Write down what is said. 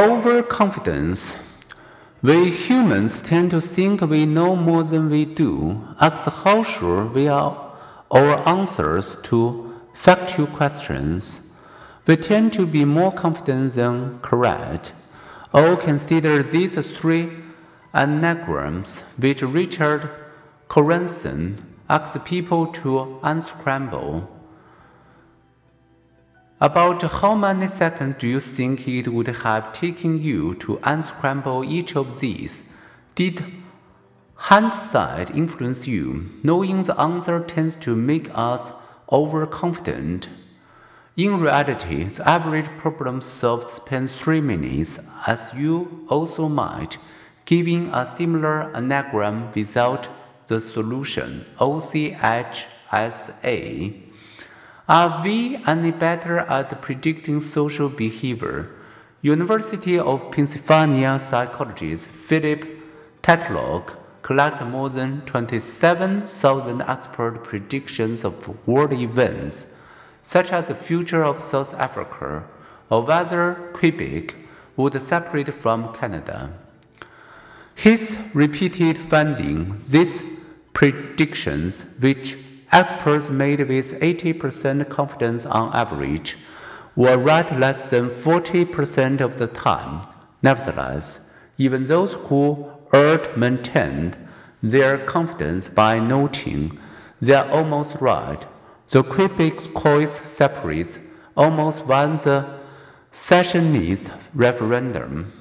Overconfidence. We humans tend to think we know more than we do. Ask how sure we are our answers to factual questions. We tend to be more confident than correct. Or consider these three anagrams which Richard Goranson asked people to unscramble. About how many seconds do you think it would have taken you to unscramble each of these? Did hindsight influence you? Knowing the answer tends to make us overconfident. In reality, the average problem solved spends three minutes, as you also might, giving a similar anagram without the solution OCHSA. Are we any better at predicting social behavior? University of Pennsylvania psychologist Philip Tetlock collected more than 27,000 expert predictions of world events, such as the future of South Africa or whether Quebec would separate from Canada. His repeated finding these predictions, which experts made with 80% confidence on average were right less than 40% of the time. Nevertheless, even those who erred maintained their confidence by noting they are almost right. The Québécois separates almost won the secessionist referendum.